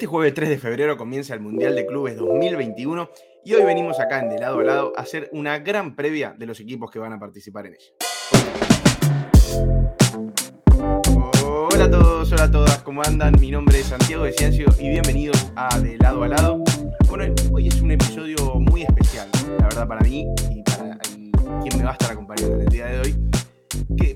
Este jueves 3 de febrero comienza el Mundial de Clubes 2021 y hoy venimos acá en De Lado a Lado a hacer una gran previa de los equipos que van a participar en ella. Hola a todos, hola a todas, ¿cómo andan? Mi nombre es Santiago de Ciencio y bienvenidos a De Lado a Lado. Bueno, hoy es un episodio muy especial, la verdad, para mí y para quien me va a estar acompañando en el día de hoy.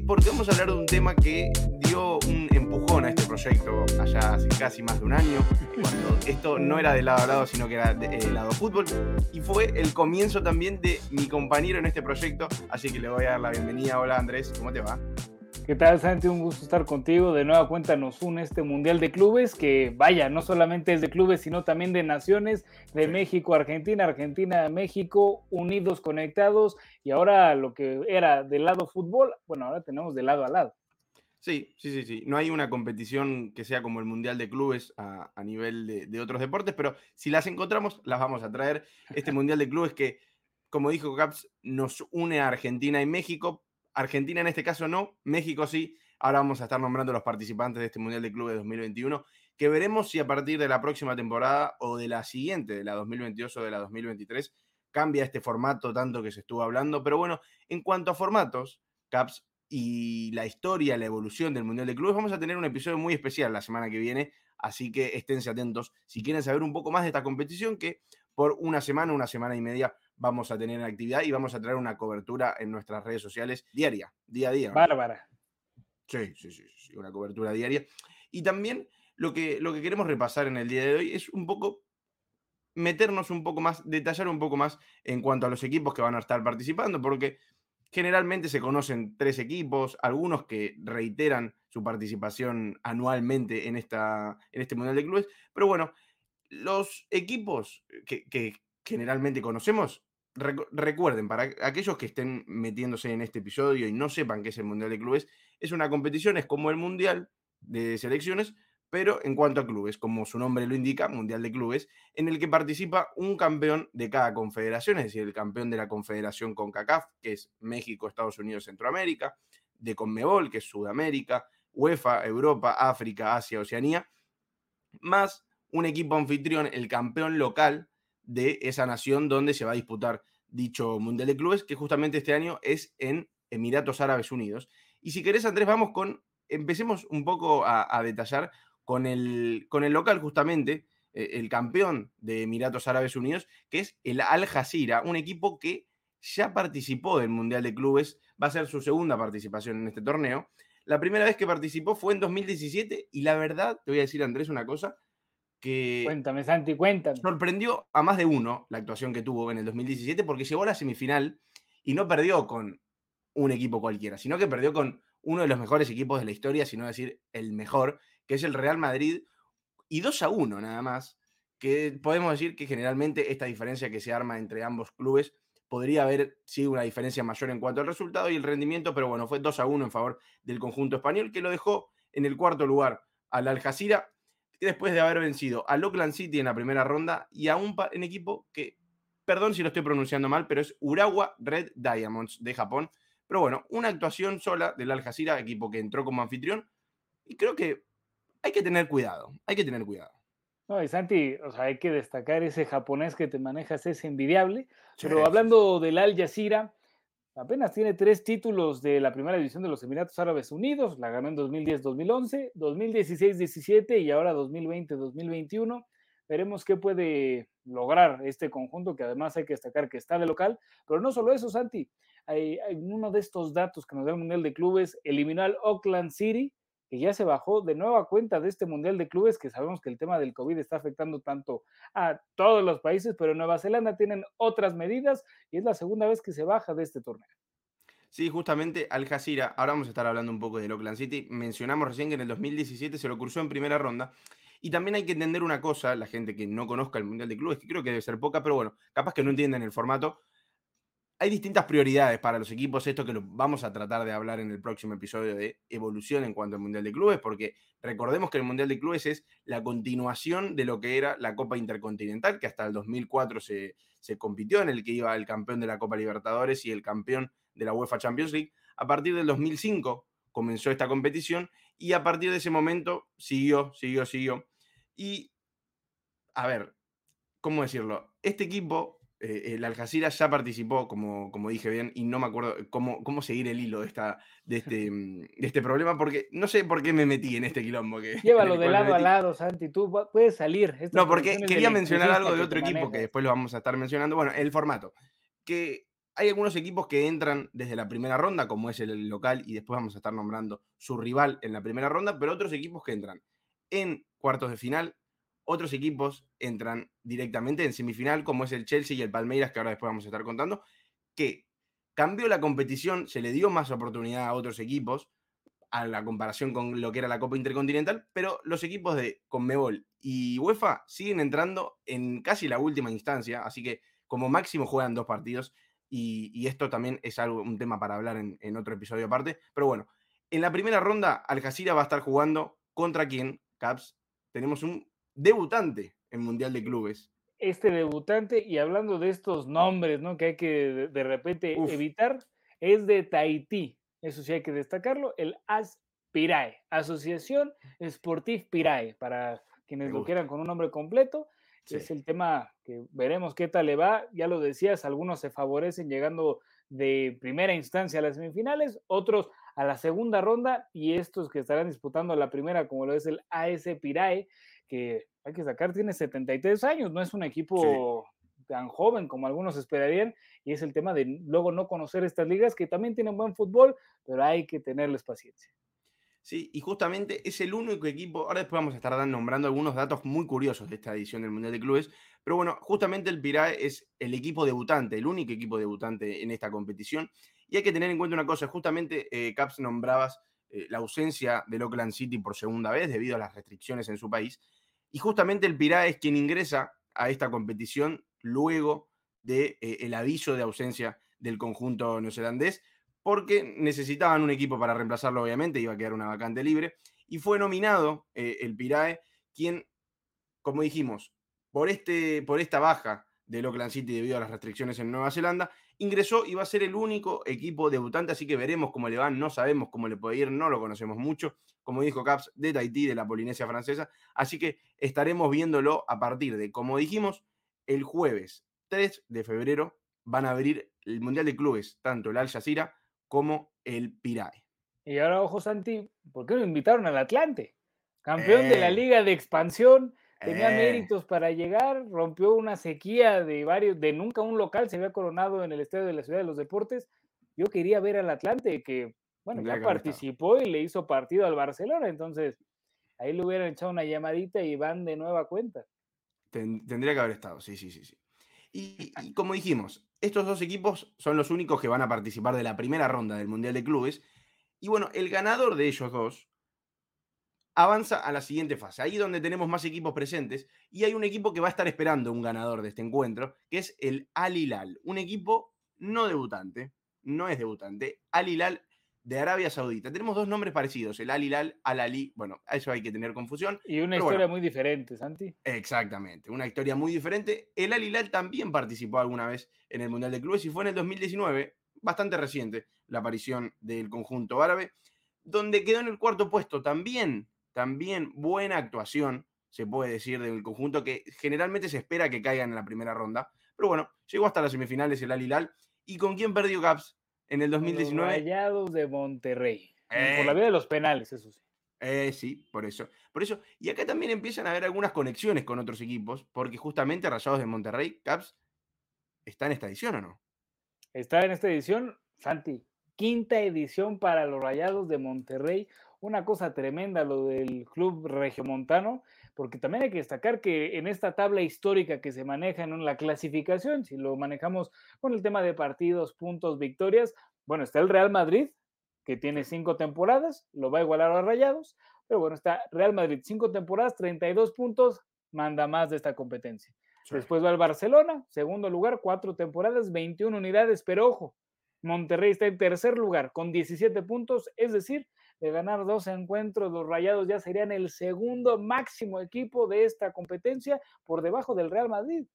Porque vamos a hablar de un tema que dio un empujón a este proyecto allá hace casi más de un año, cuando esto no era de lado a lado, sino que era de, eh, lado fútbol, y fue el comienzo también de mi compañero en este proyecto, así que le voy a dar la bienvenida. Hola Andrés, ¿cómo te va? ¿Qué tal, Santi? Un gusto estar contigo. De nueva cuenta nos une este Mundial de Clubes, que vaya, no solamente es de clubes, sino también de naciones, de México, Argentina, Argentina, México, unidos, conectados, y ahora lo que era del lado fútbol, bueno, ahora tenemos de lado a lado. Sí, sí, sí, sí. No hay una competición que sea como el Mundial de Clubes a, nivel de, de, otros deportes, pero si las encontramos, las vamos a traer. Este Mundial de Clubes que, como dijo Caps, nos une a Argentina y México, Argentina en este caso no, México sí. Ahora vamos a estar nombrando los participantes de este Mundial de Clubes 2021, que veremos si a partir de la próxima temporada o de la siguiente, de la 2022 o de la 2023, cambia este formato tanto que se estuvo hablando. Pero bueno, en cuanto a formatos, Caps y la historia, la evolución del Mundial de Clubes, vamos a tener un episodio muy especial la semana que viene, así que esténse atentos si quieren saber un poco más de esta competición que por una semana, una semana y media vamos a tener en actividad y vamos a traer una cobertura en nuestras redes sociales diaria, día a día. Bárbara. Sí, sí, sí, sí, una cobertura diaria. Y también lo que, lo que queremos repasar en el día de hoy es un poco meternos un poco más, detallar un poco más en cuanto a los equipos que van a estar participando, porque generalmente se conocen tres equipos, algunos que reiteran su participación anualmente en, esta, en este Mundial de Clubes, pero bueno, los equipos que, que generalmente conocemos, recuerden, para aquellos que estén metiéndose en este episodio y no sepan qué es el Mundial de Clubes, es una competición, es como el Mundial de selecciones, pero en cuanto a clubes, como su nombre lo indica, Mundial de Clubes, en el que participa un campeón de cada confederación, es decir, el campeón de la confederación CONCACAF, que es México, Estados Unidos, Centroamérica, de CONMEBOL, que es Sudamérica, UEFA, Europa, África, Asia, Oceanía, más un equipo anfitrión, el campeón local de esa nación donde se va a disputar dicho Mundial de Clubes, que justamente este año es en Emiratos Árabes Unidos. Y si querés, Andrés, vamos con, empecemos un poco a, detallar con el, con el local justamente, eh, el campeón de Emiratos Árabes Unidos, que es el Al Jazeera, un equipo que ya participó del Mundial de Clubes, va a ser su segunda participación en este torneo. La primera vez que participó fue en 2017 y la verdad, te voy a decir Andrés una cosa, Cuéntame, Santi, cuéntame. Sorprendió a más de uno la actuación que tuvo en el 2017 porque llegó a la semifinal y no perdió con un equipo cualquiera, sino que perdió con uno de los mejores equipos de la historia, si no decir el mejor, que es el Real Madrid, y 2 a 1 nada más, que podemos decir que generalmente esta diferencia que se arma entre ambos clubes podría haber sido una diferencia mayor en cuanto al resultado y el rendimiento, pero bueno, fue 2 a 1 en favor del conjunto español, que lo dejó en el cuarto lugar al Al Jazeera después de haber vencido a Oakland City en la primera ronda y a un en equipo que, perdón si lo estoy pronunciando mal, pero es Urawa Red Diamonds de Japón. Pero bueno, una actuación sola del Al Jazeera, equipo que entró como anfitrión, y creo que hay que tener cuidado, hay que tener cuidado. No, y Santi, o sea, hay que destacar ese japonés que te manejas, es envidiable. Pero hablando del Al Jazeera, Apenas tiene tres títulos de la primera división de los Emiratos Árabes Unidos, la ganó en 2010-2011, 2016-17 y ahora 2020-2021. Veremos qué puede lograr este conjunto, que además hay que destacar que está de local, pero no solo eso, Santi, hay, uno de estos datos que nos da el Mundial de Clubes, eliminó al Oakland City que ya se bajó de nueva cuenta de este Mundial de Clubes, que sabemos que el tema del COVID está afectando tanto a todos los países, pero Nueva Zelanda tienen otras medidas y es la segunda vez que se baja de este torneo. Sí, justamente Al Jazeera, ahora vamos a estar hablando un poco de Oakland City, mencionamos recién que en el 2017 se lo cursó en primera ronda, y también hay que entender una cosa, la gente que no conozca el Mundial de Clubes, que creo que debe ser poca, pero bueno, capaz que no entienden el formato, hay distintas prioridades para los equipos, esto que vamos a tratar de hablar en el próximo episodio de evolución en cuanto al Mundial de Clubes, porque recordemos que el Mundial de Clubes es la continuación de lo que era la Copa Intercontinental, que hasta el 2004 se, se compitió, en el que iba el campeón de la Copa Libertadores y el campeón de la UEFA Champions League. A partir del 2005 comenzó esta competición y a partir de ese momento siguió, siguió, siguió. Y a ver, ¿cómo decirlo? Este equipo, eh, el Algeciras ya participó, como, como dije bien, y no me acuerdo cómo, cómo seguir el hilo de, esta, de, este, mm, de este problema, porque no sé por qué me metí en este quilombo. Que, Llévalo de lado a lado, Santi, tú puedes salir. no, porque quería mencionar algo de otro equipo que después lo vamos a estar mencionando. Bueno, el formato. Que hay algunos equipos que entran desde la primera ronda, como es el local, y después vamos a estar nombrando su rival en la primera ronda, pero otros equipos que entran en cuartos de final, otros equipos entran directamente en semifinal, como es el Chelsea y el Palmeiras, que ahora después vamos a estar contando, que cambió la competición, se le dio más oportunidad a otros equipos, a la comparación con lo que era la Copa Intercontinental, pero los equipos de Conmebol y UEFA siguen entrando en casi la última instancia, así que como máximo juegan dos partidos y, esto también es algo, un tema para hablar en, otro episodio aparte. Pero bueno, en la primera ronda, Algeciras va a estar jugando contra quién, Caps. Tenemos un debutante en Mundial de Clubes. Este debutante, y hablando de estos nombres, ¿no? Que hay que de, repente evitar, es de Tahití. Eso sí hay que destacarlo, el AS Pirae, Asociación Sportif Pirae, para quienes lo quieran con un nombre completo. Es el tema que veremos qué tal le va. Ya lo decías, algunos se favorecen llegando de primera instancia a las semifinales, otros a la segunda ronda y estos que estarán disputando la primera, como lo es el AS Pirae, que hay que sacar, tiene 73 años, no es un equipo tan joven como algunos esperarían, y es el tema de luego no conocer estas ligas que también tienen buen fútbol, pero hay que tenerles paciencia. Sí, y justamente es el único equipo, ahora después vamos a estar nombrando algunos datos muy curiosos de esta edición del Mundial de Clubes, pero bueno, justamente el Pirae es el equipo debutante, el único equipo debutante en esta competición, y hay que tener en cuenta una cosa, justamente eh, Caps nombrabas eh, la ausencia del Oakland City por segunda vez debido a las restricciones en su país, y justamente el Pirae es quien ingresa a esta competición luego del de, eh, el aviso de ausencia del conjunto neozelandés, porque necesitaban un equipo para reemplazarlo, obviamente, iba a quedar una vacante libre, y fue nominado eh, el Pirae, quien, como dijimos, por, este, por esta baja del Oakland City debido a las restricciones en Nueva Zelanda, ingresó y va a ser el único equipo debutante, así que veremos cómo le van, no sabemos cómo le puede ir, no lo conocemos mucho, como dijo Caps, de Tahití, de la Polinesia Francesa, así que estaremos viéndolo a partir de, como dijimos, el jueves 3 de febrero van a abrir el Mundial de Clubes, tanto el Al Jazeera como el Pirae. Y ahora, ojo, Santi, ¿por qué lo invitaron al Atlante? Campeón de la eh. Liga de Expansión, tenía eh. méritos para llegar, rompió una sequía de varios, de nunca un local se había coronado en el Estadio de la Ciudad de los Deportes. Yo quería ver al Atlante, que, bueno, ya participó y le hizo partido al Barcelona, entonces ahí le hubieran echado una llamadita y van de nueva cuenta. tendría que haber estado, sí, sí, sí, sí. y como dijimos, estos dos equipos son los únicos que van a participar de la primera ronda del Mundial de Clubes. Y bueno, el ganador de ellos dos avanza a la siguiente fase, ahí donde tenemos más equipos presentes. Y hay un equipo que va a estar esperando un ganador de este encuentro, que es el Al Hilal, un equipo no debutante, no es debutante. Al Hilal de Arabia Saudita. Tenemos dos nombres parecidos, el Al Hilal, Al Ali. Bueno, a eso hay que tener confusión. Y una historia muy diferente, Santi. Exactamente, una historia muy diferente. El Al Hilal también participó alguna vez en el Mundial de Clubes y fue en el 2019, bastante reciente, la aparición del conjunto árabe, donde quedó en el cuarto puesto. También, también buena actuación, se puede decir, del conjunto que generalmente se espera que caigan en la primera ronda. Pero bueno, llegó hasta las semifinales el Al Hilal. ¿Y con quién perdió Caps? en el 2019. Los Rayados de Monterrey. por la eh. vía de los penales, eso sí. Eh, sí, por eso. Por eso. Y acá también empiezan a haber algunas conexiones con otros equipos, porque justamente Rayados de Monterrey, Caps, ¿está en esta edición o no? Está en esta edición, Santi. Quinta edición para los Rayados de Monterrey. Una cosa tremenda lo del club regiomontano porque también hay que destacar que en esta tabla histórica que se maneja en la clasificación, si lo manejamos con el tema de partidos, puntos, victorias, bueno, está el Real Madrid, que tiene cinco temporadas, lo va a igualar a Rayados, pero bueno, está Real Madrid, cinco temporadas, 32 puntos, manda más de esta competencia. Después va el Barcelona, segundo lugar, cuatro temporadas, 21 unidades, pero ojo, Monterrey está en tercer lugar con 17 puntos, es decir, de ganar dos encuentros, los Rayados ya serían el segundo máximo equipo de esta competencia por debajo del Real Madrid.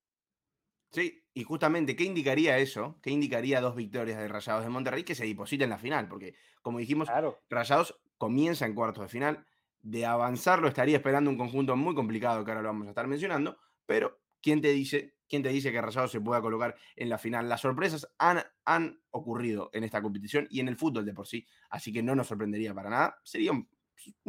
Sí, y justamente, ¿qué indicaría eso? ¿Qué indicaría dos victorias de Rayados de Monterrey que se depositen en la final? Porque, como dijimos, Rayados comienza en cuartos de final. De avanzarlo estaría esperando un conjunto muy complicado que ahora lo vamos a estar mencionando. pero ¿quién te dice, quién te dice que Rayados se pueda colocar en la final? Las sorpresas han, han ocurrido en esta competición y en el fútbol de por sí, así que no nos sorprendería para nada. Sería un,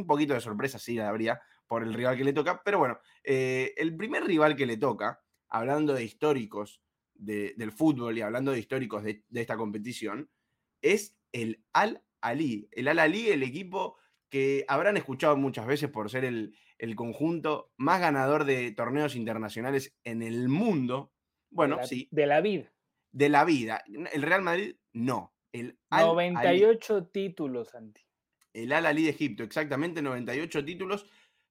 poquito de sorpresa, sí, habría por el rival que le toca, pero bueno, eh, el primer rival que le toca, hablando de históricos del fútbol y hablando de históricos de, de esta competición, es el Al Ali. El Al Ali, el equipo que habrán escuchado muchas veces por ser el, conjunto más ganador de torneos internacionales en el mundo. Bueno, sí. De la vida. De la vida. El Real Madrid, no. El Al 98 títulos, Santi. El Al Ali de Egipto, exactamente 98 títulos.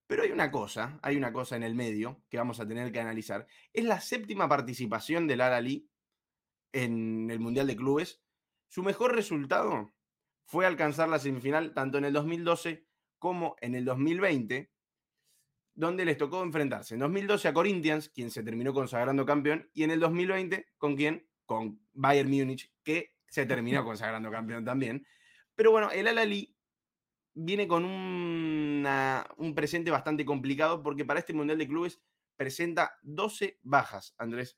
Pero hay una cosa, hay una cosa en el medio que vamos a tener que analizar. Es la séptima participación del Al Ali en el Mundial de Clubes. Su mejor resultado fue alcanzar la semifinal tanto en el 2012 como en el 2020, donde les tocó enfrentarse en 2012 a Corinthians, quien se terminó consagrando campeón, y en el 2020 con quién? Con Bayern Múnich, que se terminó consagrando campeón también. Pero bueno, el Al-Ali viene con un presente bastante complicado porque para este Mundial de Clubes presenta 12 bajas, Andrés.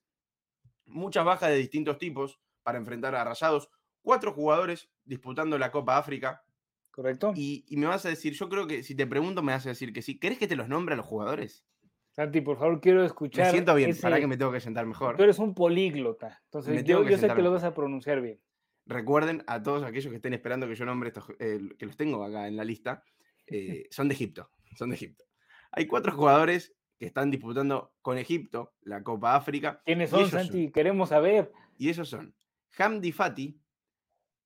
Muchas bajas de distintos tipos para enfrentar a Rayados cuatro jugadores disputando la Copa África. Correcto. Y, me vas a decir, yo creo que si te pregunto me vas a decir que sí. ¿Querés que te los nombre a los jugadores? Santi, por favor, quiero escuchar. Me siento bien, para que me tengo que sentar mejor. Tú eres un políglota, entonces yo, sé que lo vas a pronunciar bien. Recuerden a todos aquellos que estén esperando que yo nombre estos, eh, que los tengo acá en la lista, eh, son de Egipto, son de Egipto. Hay cuatro jugadores que están disputando con Egipto la Copa África. ¿Quiénes son, Santi? Queremos saber. Y esos son Hamdi Fati,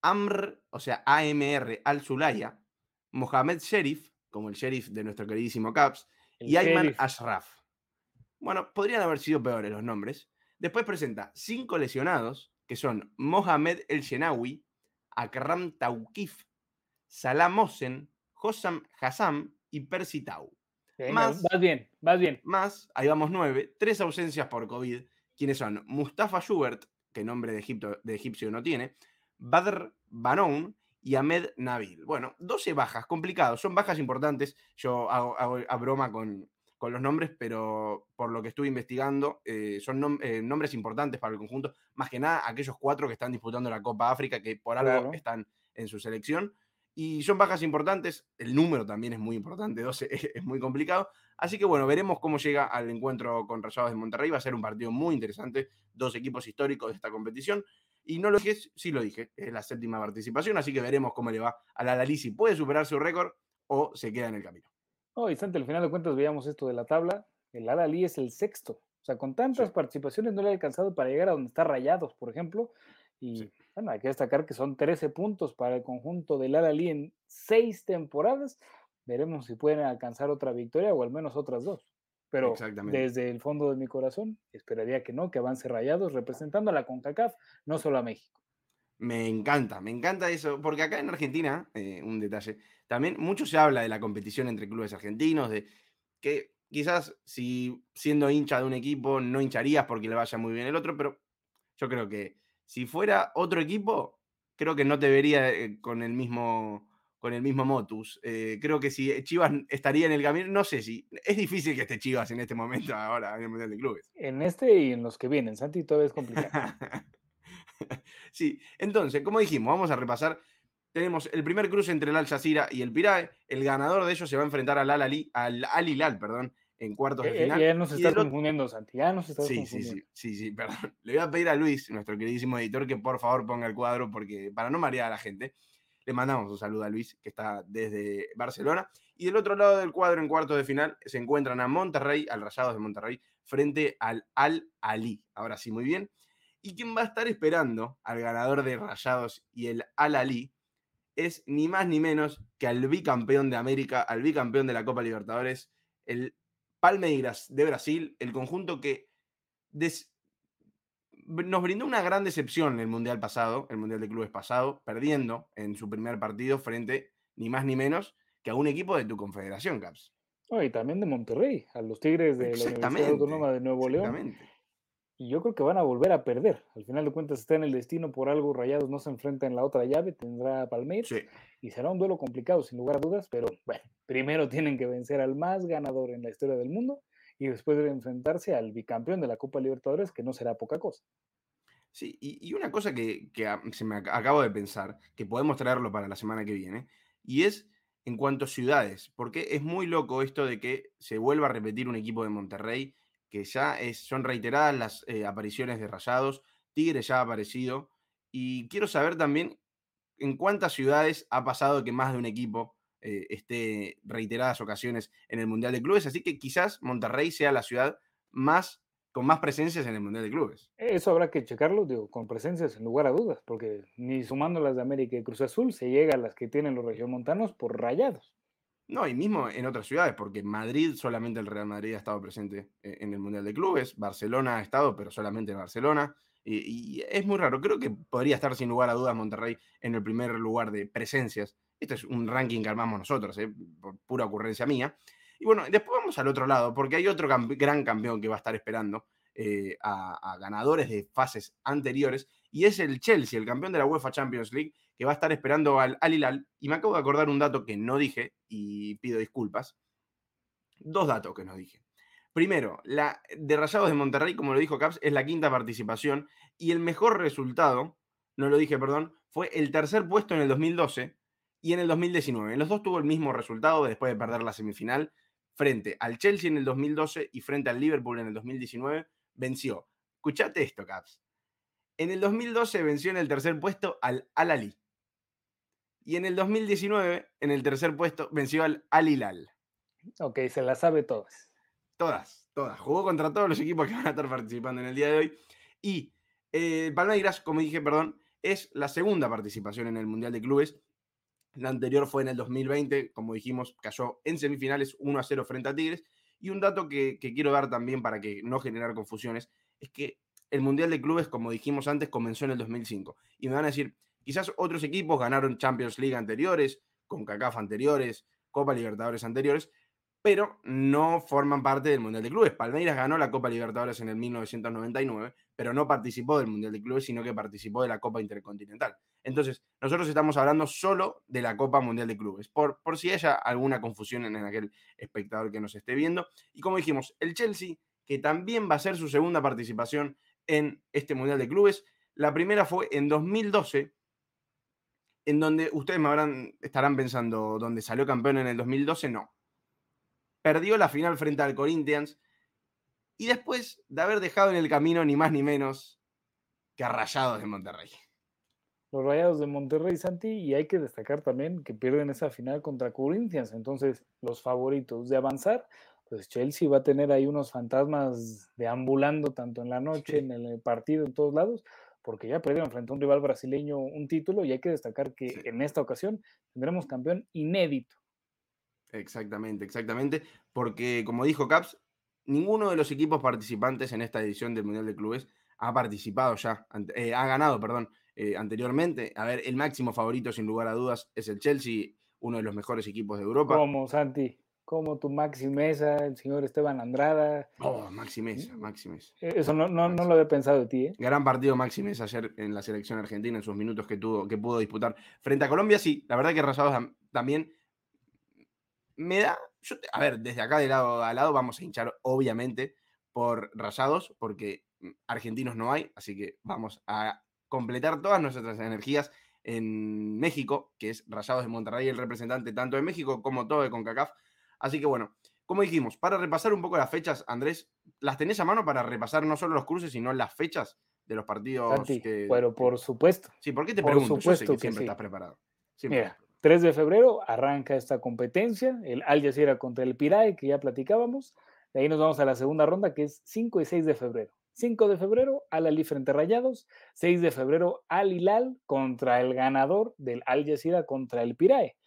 Amr, o sea, AMR Al-Sulaya, Mohamed Sherif, como el sheriff de nuestro queridísimo Caps, y Ayman Ashraf. Bueno, podrían haber sido peores los nombres. Después presenta cinco lesionados, que son Mohamed El Shenawi, Akram Tawkif, Salam Mosen, Hossam Hassam y Percy Tau. más, vas bien, vas bien. Más, ahí vamos nueve, tres ausencias por COVID, quienes son Mustafa Schubert, que nombre de, Egipto, de egipcio no tiene, Badr Banon y Ahmed Nabil. Bueno, 12 bajas, complicados, son bajas importantes. Yo hago, a broma con, los nombres, pero por lo que estuve investigando, eh, son eh, nombres importantes para el conjunto. Más que nada, aquellos cuatro que están disputando la Copa África, que por algo están en su selección. Y son bajas importantes, el número también es muy importante, 12 es muy complicado. Así que bueno, veremos cómo llega al encuentro con Rayados de Monterrey. Va a ser un partido muy interesante, dos equipos históricos de esta competición. Y no lo dije, sí lo dije, es la séptima participación, así que veremos cómo le va a la Dalí, si puede superar su récord o se queda en el camino. Oh, y al final de cuentas veíamos esto de la tabla, el Al-Ali es el sexto, o sea, con tantas participaciones no le ha alcanzado para llegar a donde está Rayados, por ejemplo, y bueno, hay que destacar que son 13 puntos para el conjunto del Al-Ali en seis temporadas, veremos si pueden alcanzar otra victoria o al menos otras dos. Pero desde el fondo de mi corazón esperaría que no, que avance Rayados representando a la CONCACAF, no solo a México. Me encanta, me encanta eso, porque acá en Argentina, eh, un detalle, también mucho se habla de la competición entre clubes argentinos, de que quizás si siendo hincha de un equipo no hincharías porque le vaya muy bien el otro, pero yo creo que si fuera otro equipo, creo que no te vería eh, con el mismo con el mismo motus. Eh, creo que si Chivas estaría en el camino, no sé si es difícil que esté Chivas en este momento ahora en el Mundial de Clubes. En este y en los que vienen, Santi, todo es complicado. sí, entonces, como dijimos, vamos a repasar. Tenemos el primer cruce entre el Al Jazeera y el Pirae. El ganador de ellos se va a enfrentar al Al, -Ali, al, Al Hilal, perdón, en cuartos de eh, eh, final. Ya nos está confundiendo, Santi. Ya nos está sí, confundiendo. Sí, sí, sí, sí, perdón. Le voy a pedir a Luis, nuestro queridísimo editor, que por favor ponga el cuadro porque para no marear a la gente. Le mandamos un saludo a Luis, que está desde Barcelona. Y del otro lado del cuadro, en cuarto de final, se encuentran a Monterrey, al Rayados de Monterrey, frente al Al Ali. Ahora sí, muy bien. Y quien va a estar esperando al ganador de Rayados y el Al Ali es ni más ni menos que al bicampeón de América, al bicampeón de la Copa Libertadores, el Palmeiras de Brasil, el conjunto que nos brindó una gran decepción en el Mundial pasado, el Mundial de Clubes pasado, perdiendo en su primer partido frente, ni más ni menos, que a un equipo de tu confederación, Caps. y también de Monterrey, a los Tigres de la Universidad Autónoma de Nuevo León. Y yo creo que van a volver a perder. Al final de cuentas está en el destino, por algo Rayados no se enfrenta en la otra llave, tendrá Palmeiras. Y será un duelo complicado, sin lugar a dudas, pero bueno, primero tienen que vencer al más ganador en la historia del mundo y después de enfrentarse al bicampeón de la Copa Libertadores, que no será poca cosa. Sí, y, una cosa que, se me acabo de pensar, que podemos traerlo para la semana que viene, y es en cuanto a ciudades, porque es muy loco esto de que se vuelva a repetir un equipo de Monterrey, que ya es, son reiteradas las eh, apariciones de Rayados, Tigre ya ha aparecido, y quiero saber también en cuántas ciudades ha pasado que más de un equipo eh, esté reiteradas ocasiones en el Mundial de Clubes, así que quizás Monterrey sea la ciudad más con más presencias en el Mundial de Clubes. Eso habrá que checarlo, digo, con presencias, en lugar a dudas, porque ni sumando las de América y Cruz Azul se llega a las que tienen los regiomontanos por rayados. No, y mismo en otras ciudades, porque Madrid, solamente el Real Madrid ha estado presente eh, en el Mundial de Clubes, Barcelona ha estado, pero solamente en Barcelona, y, es muy raro. Creo que podría estar sin lugar a dudas Monterrey en el primer lugar de presencias. Este es un ranking que armamos nosotros, eh, por pura ocurrencia mía. Y bueno, después vamos al otro lado, porque hay otro gran campeón que va a estar esperando eh, a, ganadores de fases anteriores, y es el Chelsea, el campeón de la UEFA Champions League, que va a estar esperando al Al Hilal. Y me acabo de acordar un dato que no dije, y pido disculpas. Dos datos que no dije. Primero, la de Rayados de Monterrey, como lo dijo Caps, es la quinta participación, y el mejor resultado, no lo dije, perdón, fue el tercer puesto en el 2012 y en el 2019. En los dos tuvo el mismo resultado después de perder la semifinal frente al Chelsea en el 2012 y frente al Liverpool en el 2019, venció. Escuchate esto, Caps. En el 2012 venció en el tercer puesto al Al-Ali. Y en el 2019, en el tercer puesto, venció al Al-Hilal. Ok, se la sabe todas. Todas, todas. Jugó contra todos los equipos que van a estar participando en el día de hoy. Y eh, Palmeiras, como dije, perdón, es la segunda participación en el Mundial de Clubes la anterior fue en el 2020, como dijimos, cayó en semifinales 1 a 0 frente a Tigres. Y un dato que, quiero dar también para que no generar confusiones es que el Mundial de Clubes, como dijimos antes, comenzó en el 2005. Y me van a decir, quizás otros equipos ganaron Champions League anteriores, con CACAF anteriores, Copa Libertadores anteriores, pero no forman parte del Mundial de Clubes. Palmeiras ganó la Copa Libertadores en el 1999, pero no participó del Mundial de Clubes, sino que participó de la Copa Intercontinental. Entonces, nosotros estamos hablando solo de la Copa Mundial de Clubes, por, por si haya alguna confusión en, aquel espectador que nos esté viendo. Y como dijimos, el Chelsea, que también va a ser su segunda participación en este Mundial de Clubes, la primera fue en 2012, en donde ustedes me habrán, estarán pensando, ¿dónde salió campeón en el 2012? No perdió la final frente al Corinthians y después de haber dejado en el camino ni más ni menos que a Rayados de Monterrey. Los Rayados de Monterrey, Santi, y hay que destacar también que pierden esa final contra Corinthians, entonces los favoritos de avanzar, pues Chelsea va a tener ahí unos fantasmas deambulando tanto en la noche, en el partido, en todos lados, porque ya perdieron frente a un rival brasileño un título y hay que destacar que en esta ocasión tendremos campeón inédito Exactamente, exactamente, porque como dijo Caps, ninguno de los equipos participantes en esta edición del Mundial de Clubes ha participado ya, eh, ha ganado, perdón, eh, anteriormente. A ver, el máximo favorito, sin lugar a dudas, es el Chelsea, uno de los mejores equipos de Europa. Como Santi, como tu Maxi Mesa, el señor Esteban Andrada. Oh, Maxi Mesa, Maxi Mesa. Eh, eso no, no, no, lo había pensado de ti, ¿eh? Gran partido Maxi Mesa ayer en la selección argentina, en sus minutos que tuvo, que pudo disputar frente a Colombia. Sí, la verdad que Rayados también me da, a ver, desde acá de lado a lado vamos a hinchar obviamente por Rayados, porque mm, argentinos no hay, así que vamos a completar todas nuestras energías en México, que es Rayados de Monterrey, el representante tanto de México como todo de CONCACAF. Así que bueno, como dijimos, para repasar un poco las fechas, Andrés, ¿las tenés a mano para repasar no solo los cruces, sino las fechas de los partidos? pero por supuesto. Sí, ¿por qué te pregunto? Supuesto que, siempre estás preparado. Mira, 3 de febrero arranca esta competencia, el Al Jazeera contra el Pirae, que ya platicábamos. De ahí nos vamos a la segunda ronda, que es 5 y 6 de febrero. 5 de febrero, Al Ali frente a Rayados. 6 de febrero, Al Hilal contra el ganador del Al Jazeera contra el Pirae.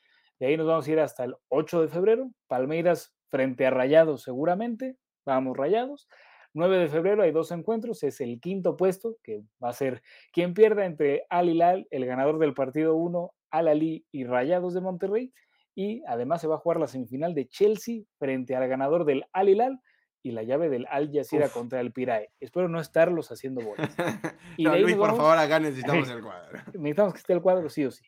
De ahí nos vamos a ir hasta el 8 de febrero, Palmeiras frente a Rayados seguramente. Vamos Rayados. 9 de febrero hay dos encuentros, es el quinto puesto, que va a ser quien pierda entre Al Hilal, el ganador del partido 1, al-Ali y Rayados de Monterrey. Y además se va a jugar la semifinal de Chelsea frente al ganador del Al Hilal y la llave del Al Jazeera contra el Pirae. Espero no estarlos haciendo bolas. Y Luis, por favor, acá necesitamos el cuadro. necesitamos que esté el cuadro, sí o sí.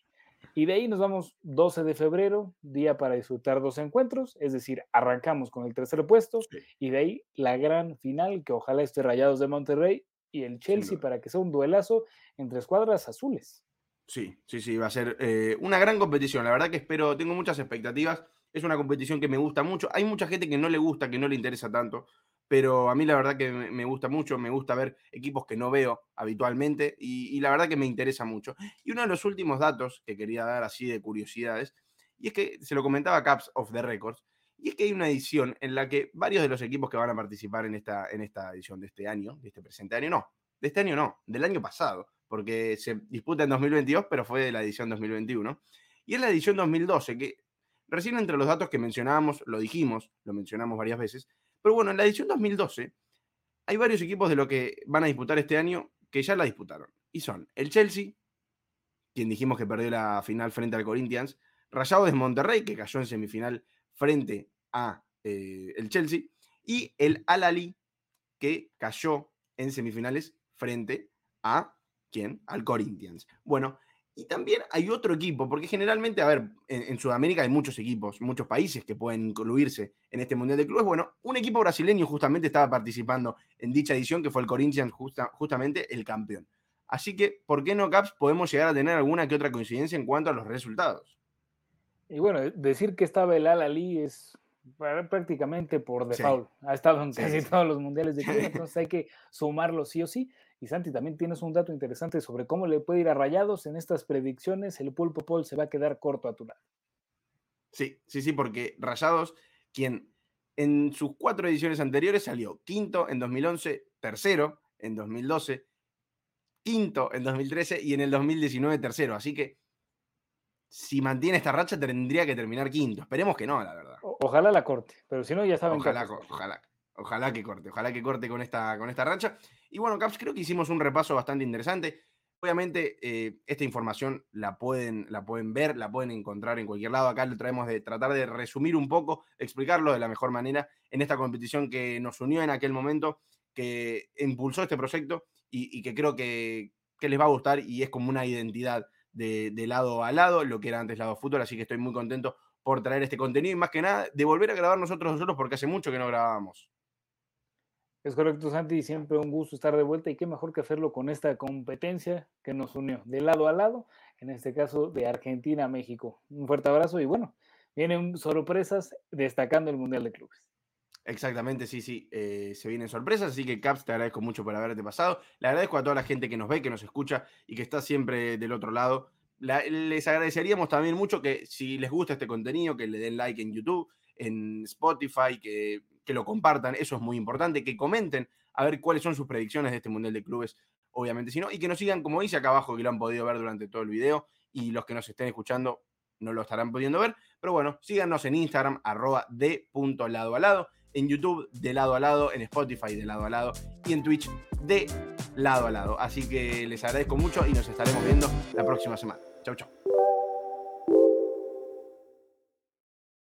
Y de ahí nos vamos 12 de febrero, día para disfrutar dos encuentros, es decir, arrancamos con el tercer puesto y de ahí la gran final que ojalá esté Rayados de Monterrey y el Chelsea para que sea un duelazo entre escuadras azules. Sí, sí, sí, va a ser eh, una gran competición. La verdad que espero, tengo muchas expectativas. Es una competición que me gusta mucho. Hay mucha gente que no le gusta, que no le interesa tanto, pero a mí la verdad que me gusta mucho. Me gusta ver equipos que no veo habitualmente y, la verdad que me interesa mucho. Y uno de los últimos datos que quería dar así de curiosidades, y es que se lo comentaba Caps of the Records, y es que hay una edición en la que varios de los equipos que van a participar en esta, en esta edición de este año, de este presente año, no, de este año no, del año pasado, porque se disputa en 2022, pero fue de la edición 2021. Y es la edición 2012, que recién entre los datos que mencionábamos, lo dijimos, lo mencionamos varias veces, pero bueno, en la edición 2012 hay varios equipos de lo que van a disputar este año que ya la disputaron. Y son el Chelsea, quien dijimos que perdió la final frente al Corinthians, Rayados de Monterrey, que cayó en semifinal frente a eh, el Chelsea, y el Al-Ali, que cayó en semifinales frente a ¿Quién? Al Corinthians. Bueno, y también hay otro equipo, porque generalmente, a ver, en, Sudamérica hay muchos equipos, muchos países que pueden incluirse en este Mundial de Clubes. Bueno, un equipo brasileño justamente estaba participando en dicha edición, que fue el Corinthians, justamente el campeón. Así que, ¿por qué no, Caps, podemos llegar a tener alguna que otra coincidencia en cuanto a los resultados? Y bueno, decir que estaba el Al Ali es prácticamente por default. Ha estado en casi todos los mundiales de clubes, entonces hay que sumarlo sí o sí. Y Santi, también tienes un dato interesante sobre cómo le puede ir a Rayados en estas predicciones. El Pulpo Paul se va a quedar corto a tu lado. Sí, sí, sí, porque Rayados, quien en sus cuatro ediciones anteriores salió quinto en 2011, tercero en 2012, quinto en 2013 y en el 2019 tercero. Así que si mantiene esta racha tendría que terminar quinto. Esperemos que no, la verdad. ojalá la corte, pero si no ya saben ojalá, ojalá, ojalá que corte, ojalá que corte con esta, con esta racha. Y bueno, Caps, creo que hicimos un repaso bastante interesante. Obviamente, eh, esta información la pueden, la pueden ver, la pueden encontrar en cualquier lado. Acá lo traemos de tratar de resumir un poco, explicarlo de la mejor manera en esta competición que nos unió en aquel momento, que impulsó este proyecto y, que creo que, les va a gustar y es como una identidad de, de, lado a lado, lo que era antes lado fútbol. Así que estoy muy contento por traer este contenido y más que nada de volver a grabar nosotros nosotros porque hace mucho que no grabábamos. Es correcto, Santi, siempre un gusto estar de vuelta y qué mejor que hacerlo con esta competencia que nos unió de lado a lado, en este caso de Argentina a México. Un fuerte abrazo y bueno, vienen sorpresas destacando el Mundial de Clubes. Exactamente, sí, sí, eh, se vienen sorpresas, así que Caps, te agradezco mucho por haberte pasado. Le agradezco a toda la gente que nos ve, que nos escucha y que está siempre del otro lado. les agradeceríamos también mucho que si les gusta este contenido, que le den like en YouTube, en Spotify, que que lo compartan, eso es muy importante, que comenten a ver cuáles son sus predicciones de este Mundial de Clubes, obviamente, si no, y que nos sigan, como dice acá abajo, que lo han podido ver durante todo el video, y los que nos estén escuchando no lo estarán pudiendo ver, pero bueno, síganos en Instagram, arroba de punto lado a lado, en YouTube de lado a lado, en Spotify de lado a lado y en Twitch de lado a lado. Así que les agradezco mucho y nos estaremos viendo la próxima semana. Chau, chau.